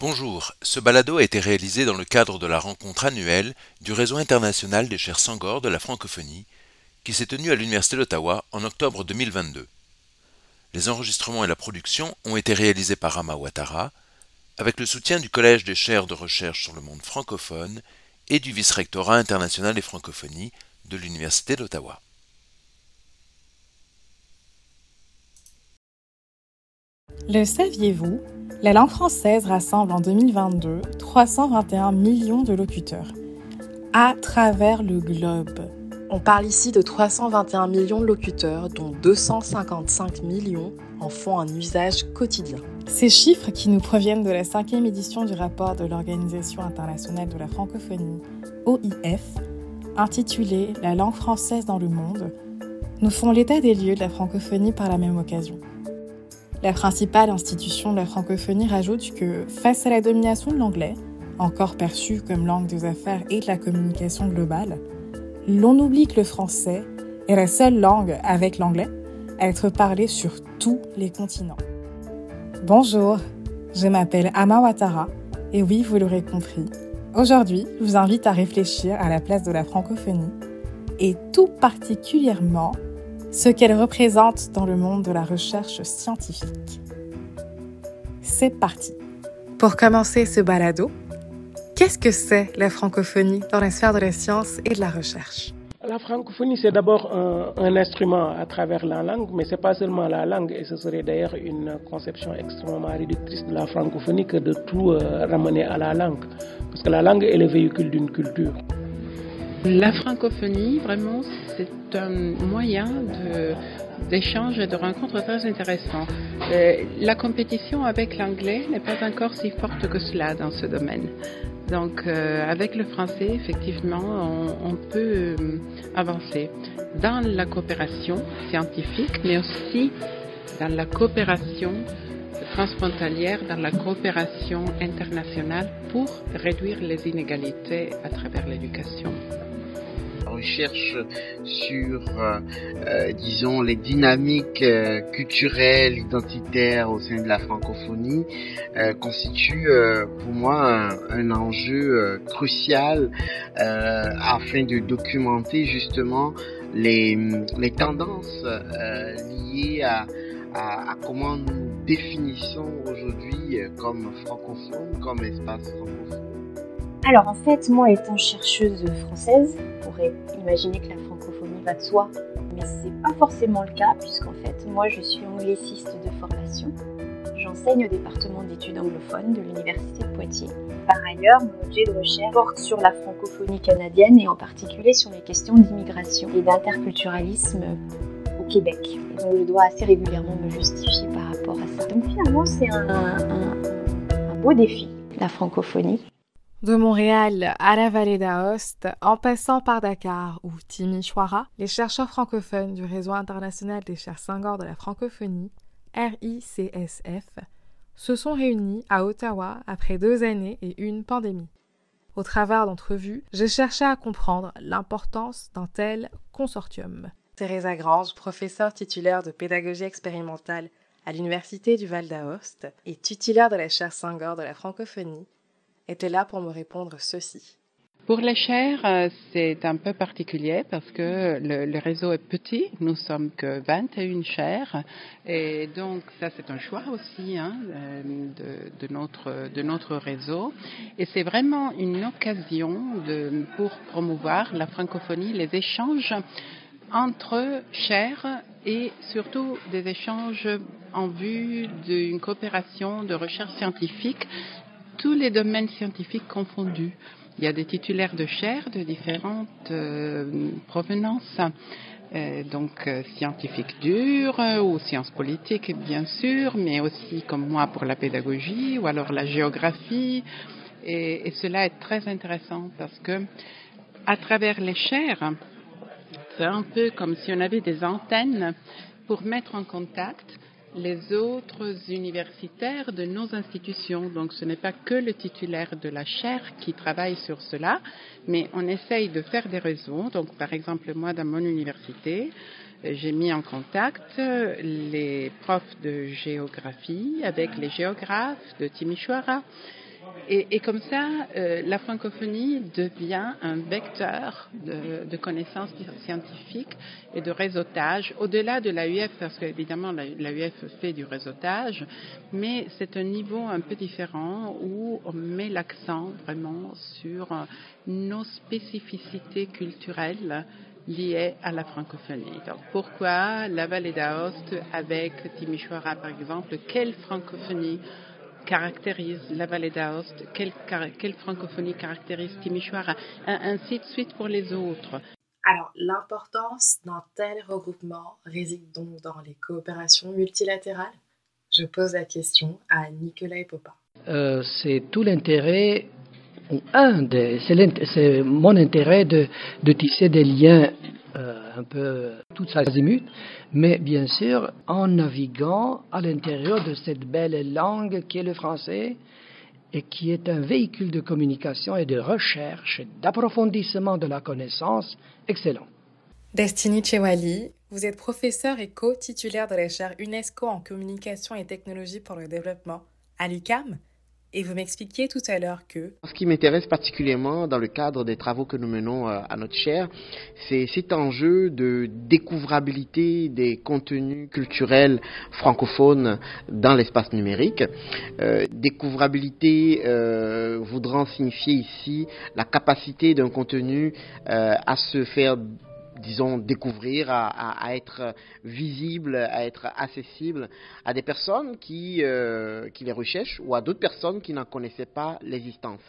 Bonjour, ce balado a été réalisé dans le cadre de la rencontre annuelle du Réseau international des chaires Sangor de la francophonie, qui s'est tenue à l'Université d'Ottawa en octobre 2022. Les enregistrements et la production ont été réalisés par Rama Ouattara, avec le soutien du Collège des chaires de recherche sur le monde francophone et du Vice-rectorat international des francophonies de l'Université d'Ottawa. Le saviez-vous? La langue française rassemble en 2022 321 millions de locuteurs à travers le globe. On parle ici de 321 millions de locuteurs, dont 255 millions en font un usage quotidien. Ces chiffres, qui nous proviennent de la cinquième édition du rapport de l'Organisation internationale de la francophonie, OIF, intitulé La langue française dans le monde, nous font l'état des lieux de la francophonie par la même occasion. La principale institution de la francophonie rajoute que, face à la domination de l'anglais, encore perçu comme langue des affaires et de la communication globale, l'on oublie que le français est la seule langue, avec l'anglais, à être parlée sur tous les continents. Bonjour, je m'appelle Ama et oui, vous l'aurez compris, aujourd'hui, je vous invite à réfléchir à la place de la francophonie, et tout particulièrement ce qu'elle représente dans le monde de la recherche scientifique. C'est parti. Pour commencer ce balado, qu'est-ce que c'est la francophonie dans la sphère de la science et de la recherche? La francophonie, c'est d'abord un, instrument à travers la langue, mais ce n'est pas seulement la langue, et ce serait d'ailleurs une conception extrêmement réductrice de la francophonie que de tout euh, ramener à la langue, parce que la langue est le véhicule d'une culture. La francophonie, vraiment, c'est un moyen d'échange et de rencontre très intéressant. Euh, la compétition avec l'anglais n'est pas encore si forte que cela dans ce domaine. Donc, euh, avec le français, effectivement, on, peut euh, avancer dans la coopération scientifique, mais aussi dans la coopération transfrontalière, dans la coopération internationale pour réduire les inégalités à travers l'éducation recherche sur, euh, euh, disons, les dynamiques euh, culturelles, identitaires au sein de la francophonie constitue pour moi un, enjeu crucial afin de documenter justement les, les tendances liées à, à, comment nous définissons aujourd'hui comme francophone, comme espace francophone. Alors en fait, moi étant chercheuse française, on pourrait imaginer que la francophonie va de soi, mais c'est pas forcément le cas puisqu'en fait, moi je suis angliciste de formation. J'enseigne au département d'études anglophones de l'Université de Poitiers. Par ailleurs, mon objet de recherche porte sur la francophonie canadienne et en particulier sur les questions d'immigration et d'interculturalisme au Québec. donc je dois assez régulièrement me justifier par rapport à ça. Donc finalement, c'est un, un beau défi, la francophonie. De Montréal à la vallée d'Aoste, en passant par Dakar ou Timișoara, les chercheurs francophones du Réseau international des chaires Senghor de la francophonie, RICSF, se sont réunis à Ottawa après deux années et une pandémie. Au travers d'entrevues, j'ai cherché à comprendre l'importance d'un tel consortium. Teresa Grange, professeure titulaire de pédagogie expérimentale à l'Université du Val d'Aoste et titulaire de la chaire Senghor de la francophonie, était là pour me répondre ceci. Pour les chaires, euh, c'est un peu particulier parce que le, réseau est petit. Nous sommes que 21 chaires. Et donc, ça, c'est un choix aussi hein, de, de, notre, réseau. Et c'est vraiment une occasion de, pour promouvoir la francophonie, les échanges entre chaires et surtout des échanges en vue d'une coopération de recherche scientifique tous les domaines scientifiques confondus. Il y a des titulaires de chaires de différentes euh, provenances. Euh, donc euh, scientifiques dures ou sciences politiques bien sûr, mais aussi comme moi pour la pédagogie ou alors la géographie. Et, et cela est très intéressant parce que à travers les chaires, c'est un peu comme si on avait des antennes pour mettre en contact les autres universitaires de nos institutions. Donc ce n'est pas que le titulaire de la chaire qui travaille sur cela, mais on essaye de faire des réseaux. Donc par exemple moi dans mon université, j'ai mis en contact les profs de géographie avec les géographes de Timișoara et, comme ça, euh, la francophonie devient un vecteur de, connaissances scientifiques et de réseautage, au-delà de l'AUF, parce qu'évidemment l'AUF fait du réseautage, mais c'est un niveau un peu différent où on met l'accent vraiment sur nos spécificités culturelles liées à la francophonie. Donc, pourquoi la vallée d'Aoste avec Timișoara, par exemple, quelle francophonie caractérise la vallée d'Aoste, quelle, quelle, francophonie caractérise Timișoara, ainsi de suite pour les autres. Alors, l'importance d'un tel regroupement réside donc dans les coopérations multilatérales? Je pose la question à Nicolas Popa. Euh, c'est tout l'intérêt, ou un des, c'est mon intérêt de, de tisser des liens euh, un peu toute sa azimut, mais bien sûr en naviguant à l'intérieur de cette belle langue qui est le français et qui est un véhicule de communication et de recherche, d'approfondissement de la connaissance excellent. Destiny Chewali, vous êtes professeur et co-titulaire de la chaire UNESCO en communication et technologie pour le développement à l'UCAM et vous m'expliquiez tout à l'heure que... Ce qui m'intéresse particulièrement dans le cadre des travaux que nous menons euh, à notre chaire, c'est cet enjeu de découvrabilité des contenus culturels francophones dans l'espace numérique. Euh, découvrabilité euh, voudrant signifier ici la capacité d'un contenu euh, à se faire disons, découvrir, à, être visible, à être accessible à des personnes qui, euh, qui les recherchent ou à d'autres personnes qui n'en connaissaient pas l'existence.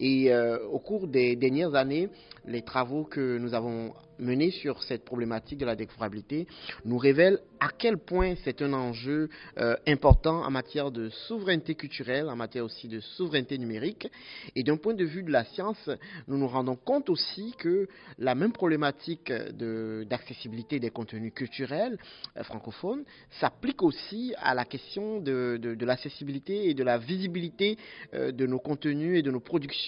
Et euh, au cours des dernières années, les travaux que nous avons menés sur cette problématique de la découvrabilité nous révèlent à quel point c'est un enjeu euh, important en matière de souveraineté culturelle, en matière aussi de souveraineté numérique. Et d'un point de vue de la science, nous nous rendons compte aussi que la même problématique d'accessibilité des contenus culturels euh, francophones s'applique aussi à la question de, l'accessibilité et de la visibilité de nos contenus et de nos productions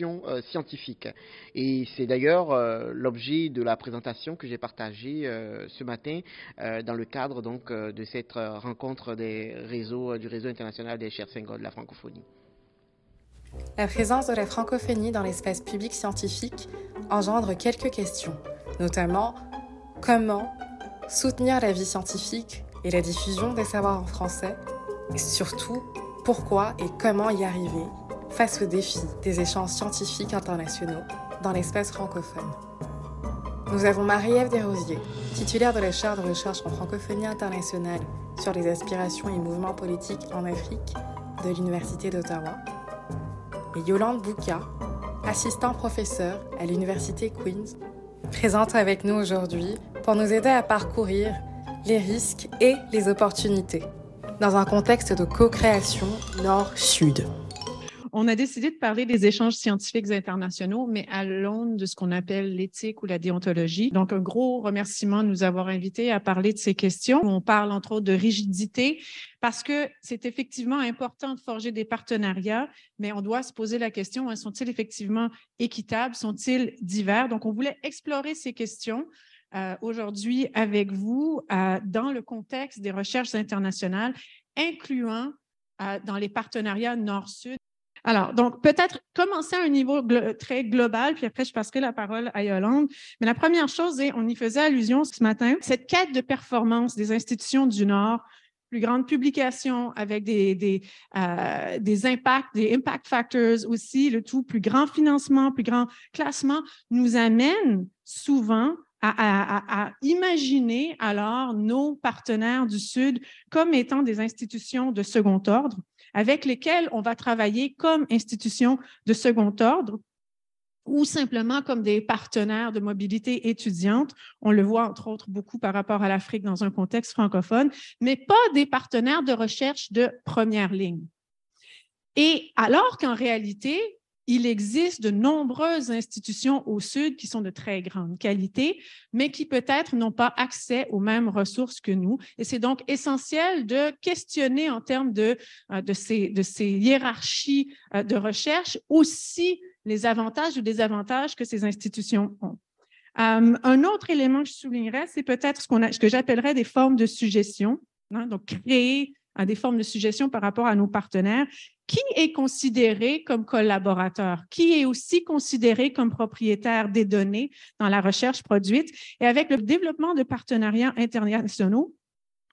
scientifiques. Et c'est d'ailleurs l'objet de la présentation que j'ai partagée ce matin dans le cadre donc euh, de cette euh, rencontre des réseaux, euh, du réseau international des Senghor de la francophonie. La présence de la francophonie dans l'espace public scientifique engendre quelques questions, notamment comment soutenir la vie scientifique et la diffusion des savoirs en français, et surtout pourquoi et comment y arriver face aux défis des échanges scientifiques internationaux dans l'espace francophone. Nous avons Marie-Ève Desrosiers, titulaire de la chaire de recherche en francophonie internationale sur les aspirations et mouvements politiques en Afrique de l'Université d'Ottawa, et Yolande Bouka, assistant professeur à l'Université Queen's, présente avec nous aujourd'hui pour nous aider à parcourir les risques et les opportunités dans un contexte de co-création nord-sud. On a décidé de parler des échanges scientifiques internationaux, mais à l'aune de ce qu'on appelle l'éthique ou la déontologie. Donc, un gros remerciement de nous avoir invités à parler de ces questions. On parle entre autres de rigidité parce que c'est effectivement important de forger des partenariats, mais on doit se poser la question, hein, sont-ils effectivement équitables, sont-ils divers? Donc, on voulait explorer ces questions euh, aujourd'hui avec vous euh, dans le contexte des recherches internationales, incluant euh, dans les partenariats nord-sud alors, donc, peut-être commencer à un niveau très global, puis après, je passerai la parole à Yolande. Mais la première chose, et on y faisait allusion ce matin, cette quête de performance des institutions du Nord, plus grande publication avec des, des, euh, des impacts, des impact factors aussi, le tout, plus grand financement, plus grand classement, nous amène souvent à, imaginer alors nos partenaires du Sud comme étant des institutions de second ordre avec lesquels on va travailler comme institution de second ordre ou simplement comme des partenaires de mobilité étudiante. On le voit entre autres beaucoup par rapport à l'Afrique dans un contexte francophone, mais pas des partenaires de recherche de première ligne. Et alors qu'en réalité, il existe de nombreuses institutions au Sud qui sont de très grande qualité, mais qui peut-être n'ont pas accès aux mêmes ressources que nous. Et c'est donc essentiel de questionner en termes de, euh, ces, hiérarchies euh, de recherche aussi les avantages ou désavantages que ces institutions ont. un autre élément que je soulignerais, c'est peut-être ce, ce que j'appellerais des formes de suggestion. Hein, donc, créer des formes de suggestion par rapport à nos partenaires. Qui est considéré comme collaborateur? Qui est aussi considéré comme propriétaire des données dans la recherche produite? Et avec le développement de partenariats internationaux,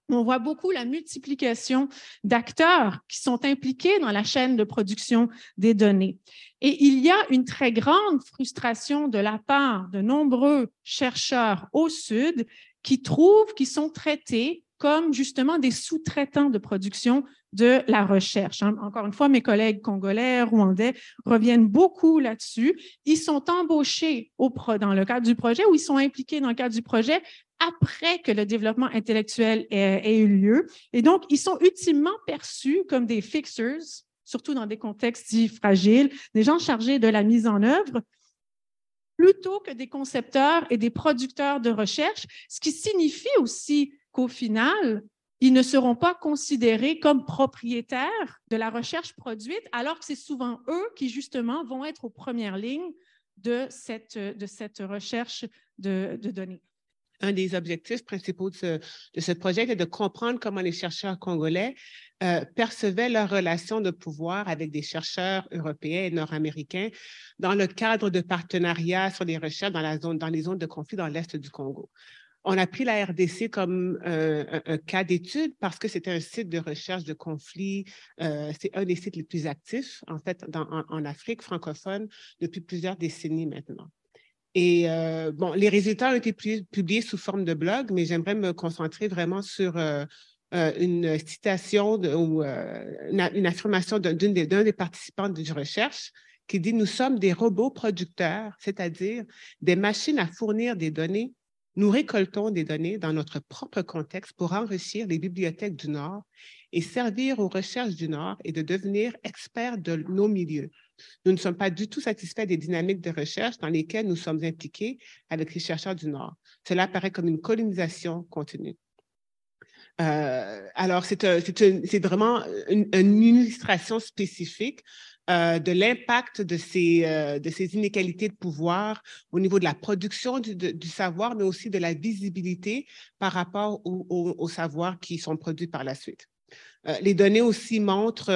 on voit beaucoup la multiplication d'acteurs qui sont impliqués dans la chaîne de production des données. Et il y a une très grande frustration de la part de nombreux chercheurs au Sud qui trouvent qu'ils sont traités comme justement des sous-traitants de production de la recherche. Hein. Encore une fois, mes collègues congolais, rwandais reviennent beaucoup là-dessus. Ils sont embauchés au dans le cadre du projet ou ils sont impliqués dans le cadre du projet après que le développement intellectuel ait, eu lieu. Et donc, ils sont ultimement perçus comme des fixers, surtout dans des contextes dits fragiles, des gens chargés de la mise en œuvre, plutôt que des concepteurs et des producteurs de recherche, ce qui signifie aussi qu'au final, ils ne seront pas considérés comme propriétaires de la recherche produite, alors que c'est souvent eux qui, justement, vont être aux premières lignes de cette, de cette recherche de, données. Un des objectifs principaux de ce, projet est de comprendre comment les chercheurs congolais euh, percevaient leur relation de pouvoir avec des chercheurs européens et nord-américains dans le cadre de partenariats sur les recherches dans, la zone, dans les zones de conflit dans l'Est du Congo. On a pris la RDC comme euh, un, cas d'étude parce que c'était un site de recherche de conflits. Euh, c'est un des sites les plus actifs, en fait, en, Afrique francophone depuis plusieurs décennies maintenant. Et euh, les résultats ont été publiés sous forme de blog, mais j'aimerais me concentrer vraiment sur une citation ou une, affirmation d'un des, des participants de recherche qui dit Nous sommes des robots producteurs, c'est-à-dire des machines à fournir des données nous récoltons des données dans notre propre contexte pour enrichir les bibliothèques du Nord et servir aux recherches du Nord et de devenir experts de nos milieux. Nous ne sommes pas du tout satisfaits des dynamiques de recherche dans lesquelles nous sommes impliqués avec les chercheurs du Nord. Cela paraît comme une colonisation continue. Euh, alors, c'est vraiment une, illustration spécifique euh, de l'impact de ces, euh, de ces inégalités de pouvoir au niveau de la production du, du savoir, mais aussi de la visibilité par rapport aux au, savoirs qui sont produits par la suite. Euh, les données aussi montrent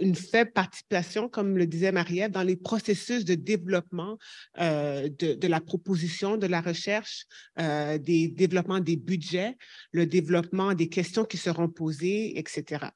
une faible participation, comme le disait Marie-Ève, dans les processus de développement de, de, la proposition, de la recherche, des développements des budgets, le développement des questions qui seront posées, etc.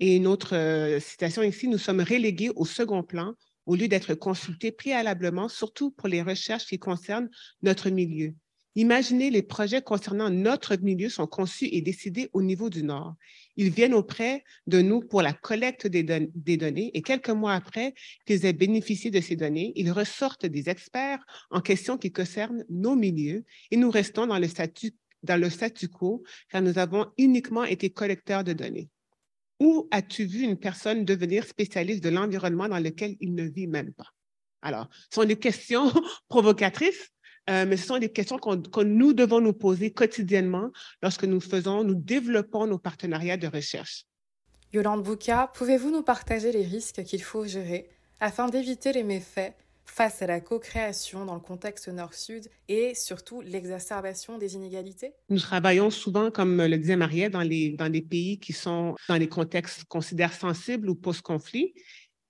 Et une autre euh, citation ici, nous sommes relégués au second plan au lieu d'être consultés préalablement, surtout pour les recherches qui concernent notre milieu. Imaginez les projets concernant notre milieu sont conçus et décidés au niveau du Nord. Ils viennent auprès de nous pour la collecte des, des données et quelques mois après qu'ils aient bénéficié de ces données, ils ressortent des experts en question qui concernent nos milieux et nous restons dans le dans le statu quo car nous avons uniquement été collecteurs de données. Où as-tu vu une personne devenir spécialiste de l'environnement dans lequel il ne vit même pas? Alors, ce sont des questions provocatrices, euh, mais ce sont des questions que nous devons nous poser quotidiennement lorsque nous faisons, nous développons nos partenariats de recherche. Yolande Bouka, pouvez-vous nous partager les risques qu'il faut gérer afin d'éviter les méfaits face à la co-création dans le contexte nord-sud et surtout l'exacerbation des inégalités? Nous travaillons souvent, comme le disait Mariette, dans les, pays qui sont dans les contextes considérés sensibles ou post-conflit.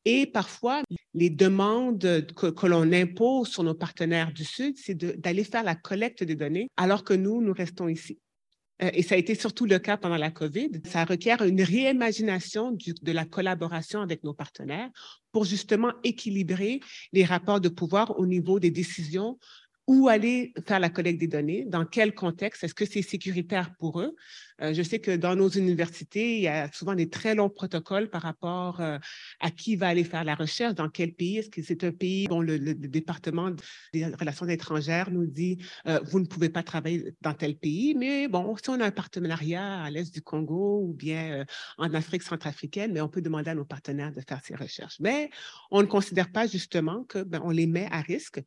Et parfois, les demandes que l'on impose sur nos partenaires du Sud, c'est d'aller faire la collecte des données alors que nous, nous restons ici. Euh, et ça a été surtout le cas pendant la COVID. Ça requiert une réimagination de la collaboration avec nos partenaires pour justement équilibrer les rapports de pouvoir au niveau des décisions où aller faire la collecte des données, dans quel contexte, est-ce que c'est sécuritaire pour eux? Euh, je sais que dans nos universités, il y a souvent des très longs protocoles par rapport euh, à qui va aller faire la recherche, dans quel pays. Est-ce que c'est un pays dont le, département des relations étrangères nous dit euh, vous ne pouvez pas travailler dans tel pays, mais bon, si on a un partenariat à l'est du Congo ou bien en Afrique centrafricaine, mais on peut demander à nos partenaires de faire ces recherches. Mais on ne considère pas justement que ben, les met à risque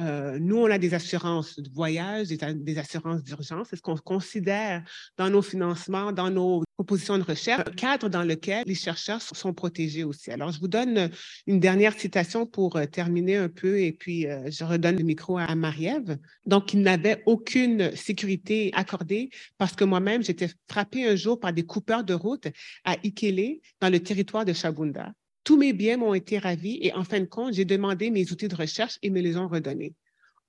Euh, nous, on a des assurances de voyage, des, assurances d'urgence. C'est ce qu'on considère dans nos financements, dans nos propositions de recherche, un cadre dans lequel les chercheurs sont protégés aussi. Alors, je vous donne une dernière citation pour euh, terminer un peu et puis euh, je redonne le micro à Marie-Ève. Donc, il n'avait aucune sécurité accordée parce que moi-même, j'étais frappée un jour par des coupeurs de route à Ikele, dans le territoire de Chabunda. Tous mes biens m'ont été ravis et en fin de compte, j'ai demandé mes outils de recherche et me les ont redonnés.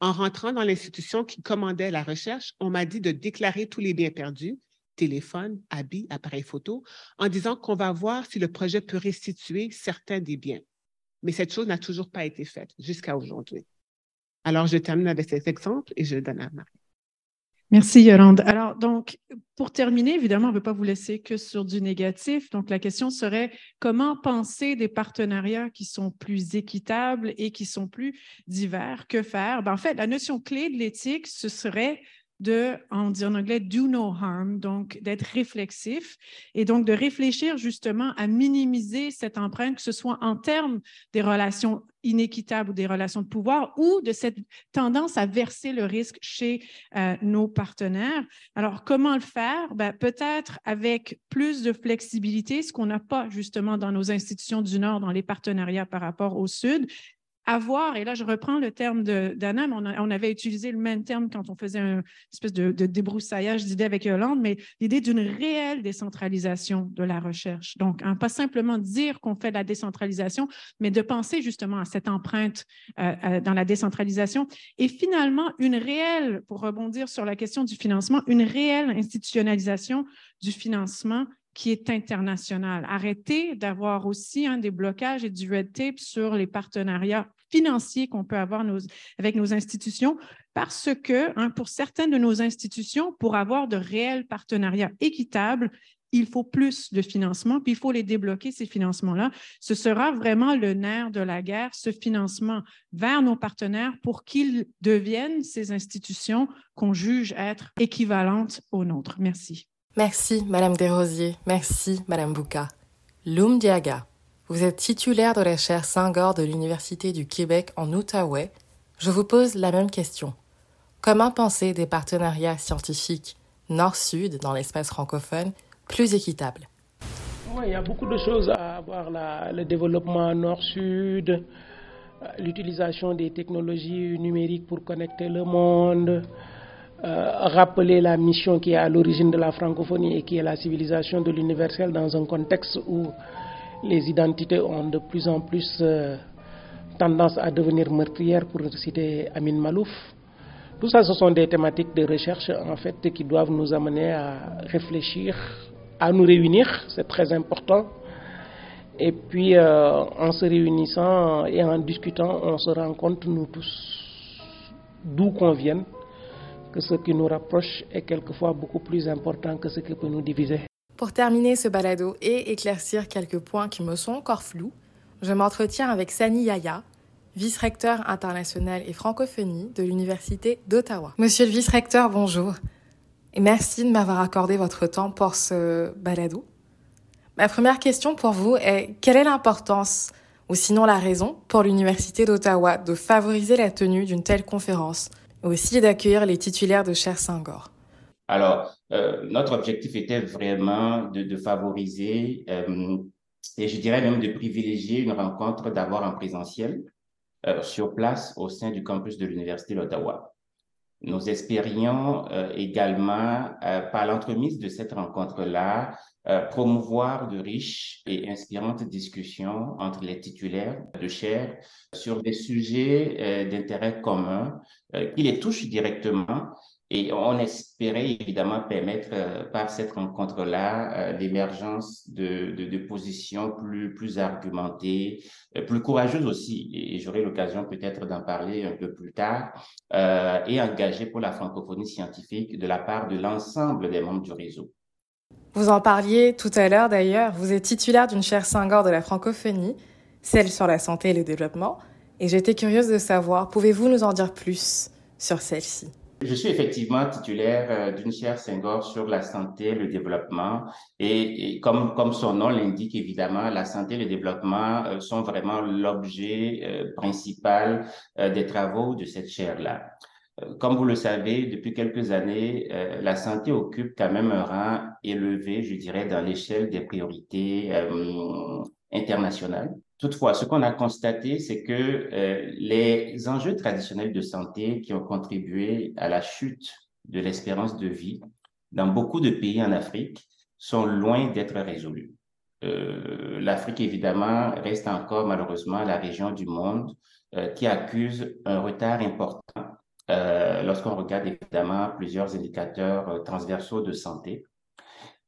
En rentrant dans l'institution qui commandait la recherche, on m'a dit de déclarer tous les biens perdus, téléphone, habits, appareils photo, en disant qu'on va voir si le projet peut restituer certains des biens. Mais cette chose n'a toujours pas été faite jusqu'à aujourd'hui. Alors, je termine avec cet exemple et je donne à Marie. Merci Yolande. Alors, donc, pour terminer, évidemment, on ne veut pas vous laisser que sur du négatif. Donc, la question serait comment penser des partenariats qui sont plus équitables et qui sont plus divers? Que faire? Ben, en fait, la notion clé de l'éthique, ce serait de, on dit en anglais, do no harm, donc d'être réflexif et donc de réfléchir justement à minimiser cette empreinte, que ce soit en termes des relations inéquitables ou des relations de pouvoir ou de cette tendance à verser le risque chez euh, nos partenaires. Alors, comment le faire? Ben, Peut-être avec plus de flexibilité, ce qu'on n'a pas justement dans nos institutions du Nord, dans les partenariats par rapport au Sud, avoir, et là je reprends le terme d'Anna, on, on, avait utilisé le même terme quand on faisait une espèce de, débroussaillage d'idées avec Hollande, mais l'idée d'une réelle décentralisation de la recherche. Donc, hein, pas simplement dire qu'on fait de la décentralisation, mais de penser justement à cette empreinte euh, euh, dans la décentralisation. Et finalement, une réelle, pour rebondir sur la question du financement, une réelle institutionnalisation du financement qui est international. Arrêter d'avoir aussi un des blocages et du red tape sur les partenariats financiers qu'on peut avoir avec nos institutions parce que hein, pour certaines de nos institutions, pour avoir de réels partenariats équitables, il faut plus de financement, puis il faut les débloquer, ces financements-là. Ce sera vraiment le nerf de la guerre, ce financement vers nos partenaires pour qu'ils deviennent ces institutions qu'on juge être équivalentes aux nôtres. Merci. Merci, Madame Desrosiers. Merci, Madame Bouka. Loum Diaga. Vous êtes titulaire de la chaire Saint-Gor de l'Université du Québec en Outaouais. Je vous pose la même question. Comment penser des partenariats scientifiques nord-sud dans l'espace francophone plus équitables il y a beaucoup de choses à voir là. Le développement nord-sud, euh, l'utilisation des technologies numériques pour connecter le monde, euh, rappeler la mission qui est à l'origine de la francophonie et qui est la civilisation de l'universel dans un contexte où les identités ont de plus en plus euh, tendance à devenir meurtrières, pour citer Amin Malouf. Tout ça, ce sont des thématiques de recherche en fait qui doivent nous amener à réfléchir, à nous réunir, c'est très important. Et puis, euh, en se réunissant et en discutant, on se rend compte, nous tous, d'où qu'on vienne, que ce qui nous rapproche est quelquefois beaucoup plus important que ce qui peut nous diviser. Pour terminer ce balado et éclaircir quelques points qui me sont encore flous, je m'entretiens avec Sani Yaya, vice-recteur international et francophonie de l'Université d'Ottawa. Monsieur le vice-recteur, bonjour. Et merci de m'avoir accordé votre temps pour ce balado. Ma première question pour vous est quelle est l'importance, ou sinon la raison, pour l'Université d'Ottawa de favoriser la tenue d'une telle conférence, aussi d'accueillir les titulaires de Cher Saint-Gor alors, euh, notre objectif était vraiment de, de favoriser euh, et je dirais même de privilégier une rencontre d'abord en présentiel euh, sur place au sein du campus de l'Université d'Ottawa. Nous espérions euh, également, euh, par l'entremise de cette rencontre-là, promouvoir de riches et inspirantes discussions entre les titulaires de chaires sur des sujets d'intérêt commun qui les touchent directement et on espérait évidemment permettre euh, par cette rencontre-là euh, l'émergence de, de, positions plus, plus argumentées, euh, plus courageuses aussi. Et, j'aurai l'occasion peut-être d'en parler un peu plus tard, et engagées pour la francophonie scientifique de la part de l'ensemble des membres du réseau. Vous en parliez tout à l'heure d'ailleurs. Vous êtes titulaire d'une chaire Saint-Gor de la francophonie, celle sur la santé et le développement. Et j'étais curieuse de savoir, pouvez-vous nous en dire plus sur celle-ci? Je suis effectivement titulaire euh, d'une chaire Senghor sur la santé, le développement. Et, comme, comme son nom l'indique, évidemment, la santé et le développement euh, sont vraiment l'objet euh, principal des travaux de cette chaire-là. Comme vous le savez, depuis quelques années, la santé occupe quand même un rang élevé, je dirais, dans l'échelle des priorités internationales. Toutefois, ce qu'on a constaté, c'est que euh, les enjeux traditionnels de santé qui ont contribué à la chute de l'espérance de vie dans beaucoup de pays en Afrique sont loin d'être résolus. Euh, L'Afrique, évidemment, reste encore malheureusement la région du monde euh, qui accuse un retard important lorsqu'on regarde évidemment plusieurs indicateurs transversaux de santé.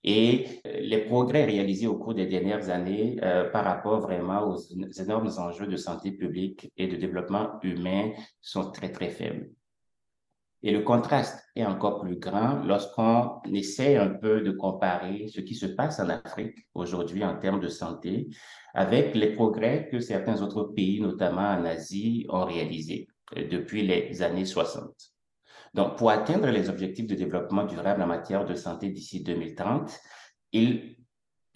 Et euh, les progrès réalisés au cours des dernières années euh, par rapport vraiment aux énormes enjeux de santé publique et de développement humain sont très, très faibles. Et le contraste est encore plus grand lorsqu'on essaie un peu de comparer ce qui se passe en Afrique aujourd'hui en termes de santé avec les progrès que certains autres pays, notamment en Asie, ont réalisés euh, depuis les années 60. Donc, pour atteindre les objectifs de développement durable en matière de santé d'ici 2030, il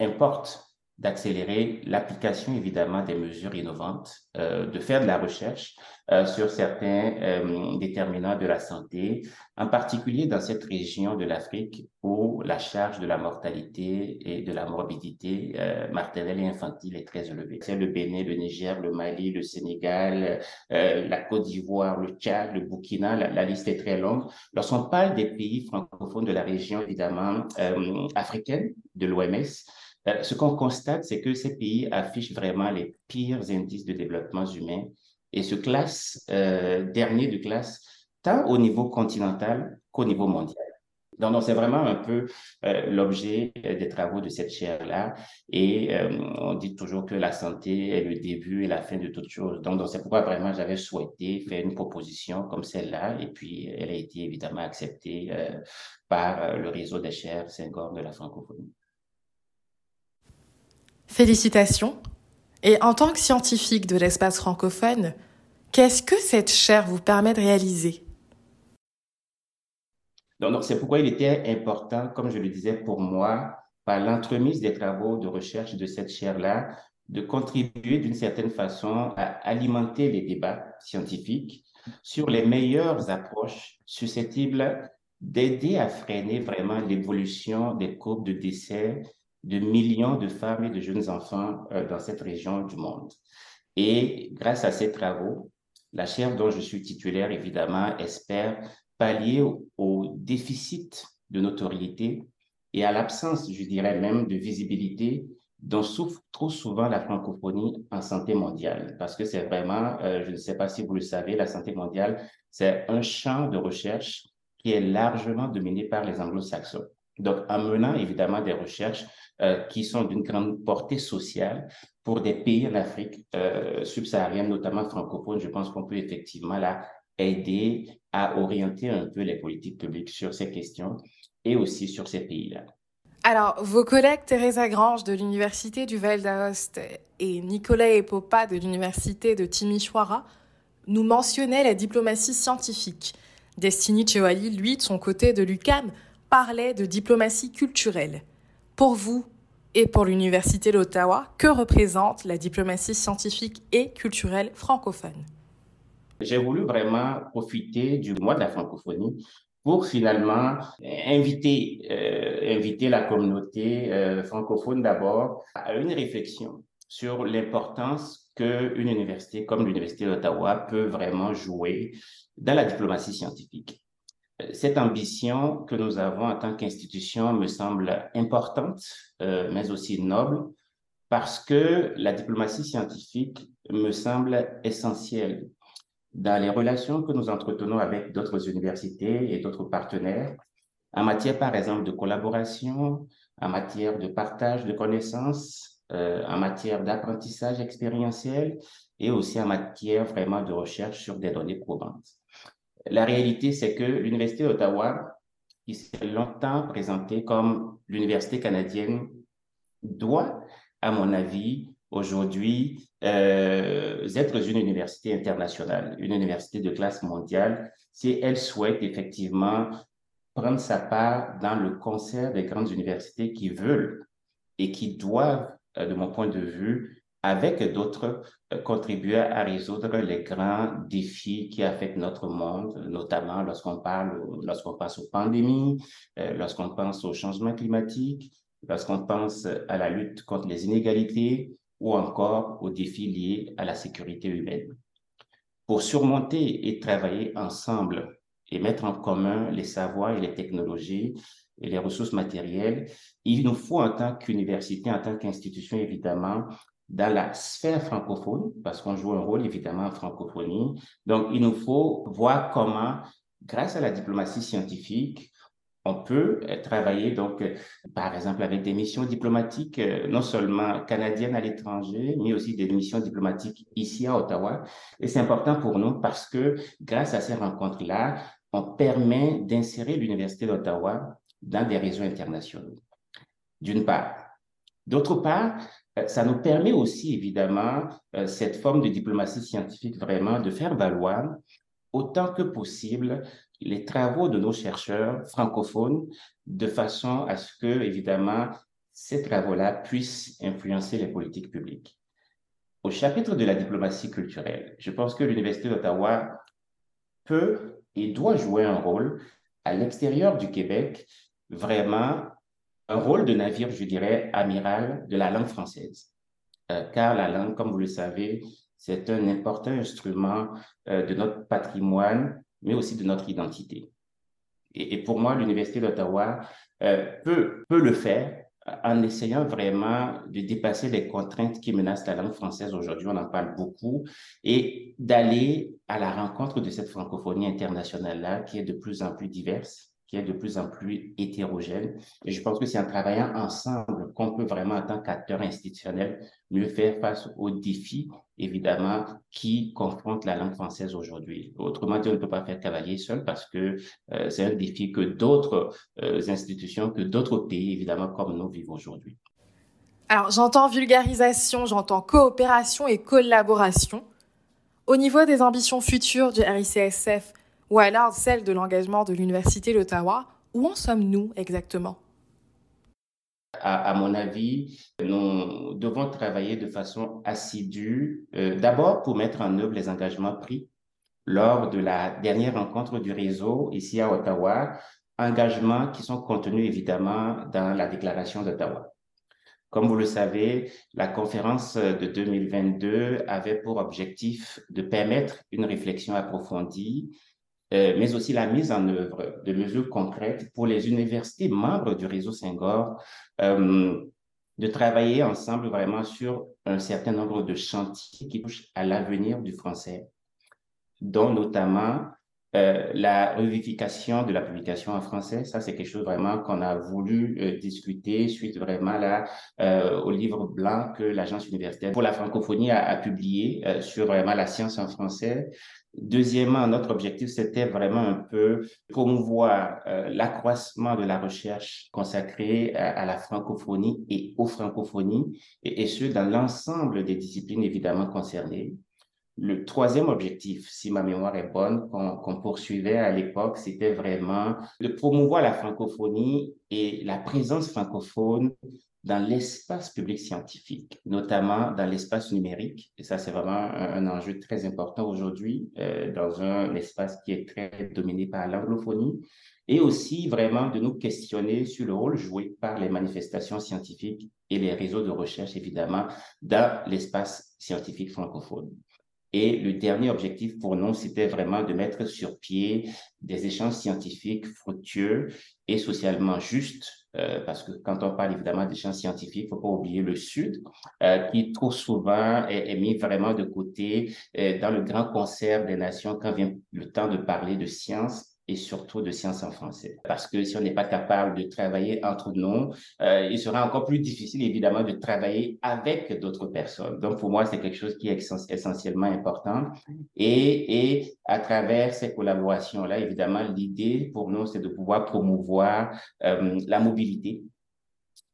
importe d'accélérer l'application évidemment des mesures innovantes, euh, de faire de la recherche euh, sur certains euh, déterminants de la santé, en particulier dans cette région de l'Afrique où la charge de la mortalité et de la morbidité euh, maternelle et infantile est très élevée. C'est le Bénin, le Niger, le Mali, le Sénégal, euh, la Côte d'Ivoire, le Tchad, le Burkina, la, la liste est très longue. Lorsqu'on parle des pays francophones de la région évidemment euh, africaine de l'OMS, ce qu'on constate, c'est que ces pays affichent vraiment les pires indices de développement humain et se classe euh, dernier de classe tant au niveau continental qu'au niveau mondial. Donc, c'est vraiment un peu euh, l'objet euh, des travaux de cette chaire-là. Et on dit toujours que la santé est le début et la fin de toute chose. Donc, donc c'est pourquoi vraiment j'avais souhaité faire une proposition comme celle-là. Et puis, elle a été évidemment acceptée par le réseau des chaires Senghor de la francophonie. Félicitations. Et en tant que scientifique de l'espace francophone, Qu'est-ce que cette chaire vous permet de réaliser? C'est pourquoi il était important, comme je le disais pour moi, par l'entremise des travaux de recherche de cette chaire-là, de contribuer d'une certaine façon à alimenter les débats scientifiques sur les meilleures approches susceptibles d'aider à freiner vraiment l'évolution des courbes de décès de millions de femmes et de jeunes enfants euh, dans cette région du monde. Et grâce à ces travaux, la chaire dont je suis titulaire, évidemment, espère pallier au, déficit de notoriété et à l'absence, je dirais même, de visibilité dont souffre trop souvent la francophonie en santé mondiale. Parce que c'est vraiment, euh, je ne sais pas si vous le savez, la santé mondiale, c'est un champ de recherche qui est largement dominé par les anglo-saxons. Donc, en menant évidemment des recherches euh, qui sont d'une grande portée sociale pour des pays en Afrique euh, subsaharienne, notamment francophone, je pense qu'on peut effectivement là aider à orienter un peu les politiques publiques sur ces questions et aussi sur ces pays-là. Alors, vos collègues Teresa Grange de l'Université du Val d'Aoste et Nicolas Epopa de l'Université de Timisoara nous mentionnaient la diplomatie scientifique. Destiny Chewali, lui, de son côté de l'UCAM, parlait de diplomatie culturelle. Pour vous et pour l'Université d'Ottawa, que représente la diplomatie scientifique et culturelle francophone? J'ai voulu vraiment profiter du mois de la francophonie pour finalement inviter, euh, inviter la communauté euh, francophone d'abord à une réflexion sur l'importance qu'une université comme l'Université d'Ottawa peut vraiment jouer dans la diplomatie scientifique cette ambition que nous avons en tant qu'institution me semble importante, euh, mais aussi noble, parce que la diplomatie scientifique me semble essentielle dans les relations que nous entretenons avec d'autres universités et d'autres partenaires, en matière, par exemple, de collaboration, en matière de partage de connaissances, euh, en matière d'apprentissage expérientiel et aussi en matière vraiment de recherche sur des données probantes. La réalité, c'est que l'Université d'Ottawa, qui s'est longtemps présentée comme l'université canadienne, doit, à mon avis, aujourd'hui euh, être une université internationale, une université de classe mondiale, si elle souhaite effectivement prendre sa part dans le concert des grandes universités qui veulent et qui doivent, euh, de mon point de vue, avec d'autres, euh, contribuer à résoudre les grands défis qui affectent notre monde, notamment lorsqu'on parle, lorsqu'on pense aux pandémies, euh, lorsqu'on pense au changement climatique, lorsqu'on pense à la lutte contre les inégalités ou encore aux défis liés à la sécurité humaine. Pour surmonter et travailler ensemble et mettre en commun les savoirs et les technologies et les ressources matérielles, il nous faut en tant qu'université, en tant qu'institution, évidemment, dans la sphère francophone, parce qu'on joue un rôle évidemment en francophonie. Donc, il nous faut voir comment, grâce à la diplomatie scientifique, on peut euh, travailler donc, euh, par exemple, avec des missions diplomatiques, euh, non seulement canadiennes à l'étranger, mais aussi des missions diplomatiques ici à Ottawa. Et c'est important pour nous parce que grâce à ces rencontres-là, on permet d'insérer l'Université d'Ottawa dans des réseaux internationaux, d'une part. D'autre part, ça nous permet aussi, évidemment, cette forme de diplomatie scientifique vraiment de faire valoir autant que possible les travaux de nos chercheurs francophones de façon à ce que, évidemment, ces travaux-là puissent influencer les politiques publiques. Au chapitre de la diplomatie culturelle, je pense que l'Université d'Ottawa peut et doit jouer un rôle à l'extérieur du Québec, vraiment un rôle de navire, je dirais, amiral de la langue française. Euh, car la langue, comme vous le savez, c'est un important instrument euh, de notre patrimoine mais aussi de notre identité. Et, pour moi, l'Université d'Ottawa euh, peut, peut le faire en essayant vraiment de dépasser les contraintes qui menacent la langue française aujourd'hui, on en parle beaucoup, et d'aller à la rencontre de cette francophonie internationale-là qui est de plus en plus diverse, qui est de plus en plus hétérogène. Et je pense que c'est en travaillant ensemble qu'on peut vraiment, en tant qu'acteur institutionnel, mieux faire face aux défis, évidemment, qui confrontent la langue française aujourd'hui. Autrement dit, on ne peut pas faire cavalier seul parce que euh, c'est un défi que d'autres euh, institutions, que d'autres pays, évidemment, comme nous, vivent aujourd'hui. Alors, j'entends vulgarisation, j'entends coopération et collaboration. Au niveau des ambitions futures du RICSF, ou alors celle de l'engagement de l'Université d'Ottawa, où en sommes-nous exactement? À, mon avis, nous devons travailler de façon assidue, euh, d'abord pour mettre en œuvre les engagements pris lors de la dernière rencontre du réseau ici à Ottawa, engagements qui sont contenus évidemment dans la déclaration d'Ottawa. Comme vous le savez, la conférence de 2022 avait pour objectif de permettre une réflexion approfondie mais aussi la mise en œuvre de mesures concrètes pour les universités membres du réseau Senghor, euh, de travailler ensemble vraiment sur un certain nombre de chantiers qui touchent à l'avenir du français, dont notamment euh, la revivification de la publication en français, ça c'est quelque chose vraiment qu'on a voulu euh, discuter suite vraiment là euh, au livre blanc que l'agence universitaire pour la francophonie a, a publié sur vraiment la science en français. Deuxièmement, notre objectif, c'était vraiment un peu promouvoir l'accroissement de la recherche consacrée à, la francophonie et aux francophonies, et, et ce, dans l'ensemble des disciplines évidemment concernées. Le troisième objectif, si ma mémoire est bonne, qu'on poursuivait à l'époque, c'était vraiment de promouvoir la francophonie et la présence francophone dans l'espace public scientifique, notamment dans l'espace numérique. Et ça, c'est vraiment un, enjeu très important aujourd'hui euh, dans un espace qui est très dominé par l'anglophonie. Et aussi vraiment de nous questionner sur le rôle joué par les manifestations scientifiques et les réseaux de recherche, évidemment, dans l'espace scientifique francophone. Et le dernier objectif pour nous, c'était vraiment de mettre sur pied des échanges scientifiques fructueux et socialement justes, euh, parce que quand on parle évidemment d'échanges scientifiques, il ne faut pas oublier le Sud, euh, qui trop souvent est, mis vraiment de côté euh, dans le grand concert des nations quand vient le temps de parler de science et surtout de sciences en français. Parce que si on n'est pas capable de travailler entre nous, euh, il sera encore plus difficile, évidemment, de travailler avec d'autres personnes. Donc, pour moi, c'est quelque chose qui est essentiellement important. Et, et à travers ces collaborations-là, évidemment, l'idée pour nous, c'est de pouvoir promouvoir euh, la mobilité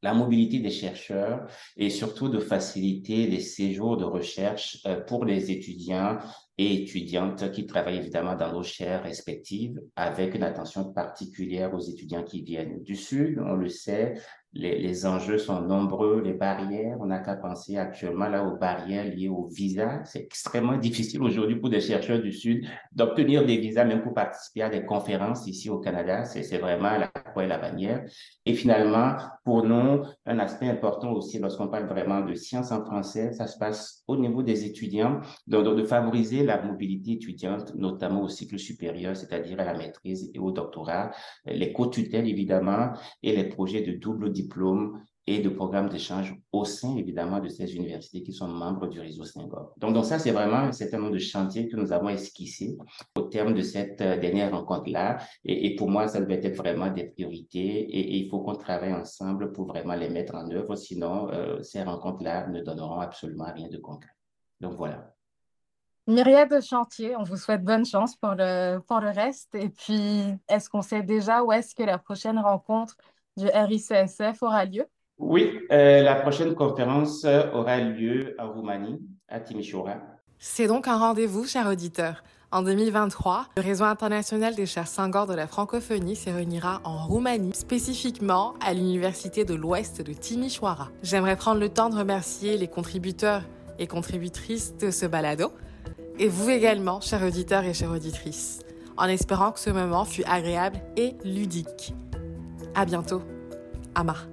la mobilité des chercheurs et surtout de faciliter les séjours de recherche euh, pour les étudiants et étudiantes qui travaillent évidemment dans nos chaires respectives avec une attention particulière aux étudiants qui viennent du Sud. On le sait, les, enjeux sont nombreux, les barrières, on n'a qu'à penser actuellement là aux barrières liées au visa. C'est extrêmement difficile aujourd'hui pour des chercheurs du Sud d'obtenir des visas, même pour participer à des conférences ici au Canada. C'est vraiment la et la bannière. Et finalement, pour nous, un aspect important aussi lorsqu'on parle vraiment de sciences en français, ça se passe au niveau des étudiants, donc, donc de favoriser la mobilité étudiante, notamment au cycle supérieur, c'est-à-dire à la maîtrise et au doctorat, les co-tutelles évidemment et les projets de double diplôme et de programmes d'échange au sein, évidemment, de ces universités qui sont membres du réseau Singor. Donc, donc ça, c'est vraiment un certain nombre de chantiers que nous avons esquissés au terme de cette euh, dernière rencontre-là. Et, pour moi, ça devait être vraiment des priorités et, et il faut qu'on travaille ensemble pour vraiment les mettre en œuvre. Sinon, euh, ces rencontres-là ne donneront absolument rien de concret. Donc, voilà. Myriade de chantiers, on vous souhaite bonne chance pour le, pour le reste. Et puis, est-ce qu'on sait déjà où est-ce que la prochaine rencontre du RICSF aura lieu? Oui, euh, la prochaine conférence aura lieu en Roumanie, à Timișoara. C'est donc un rendez-vous, chers auditeurs. En 2023, le réseau international des chaires Senghor de la francophonie se réunira en Roumanie, spécifiquement à l'Université de l'Ouest de Timișoara. J'aimerais prendre le temps de remercier les contributeurs et contributrices de ce balado, et vous également, chers auditeurs et chères auditrices, en espérant que ce moment fut agréable et ludique. À bientôt. Amar.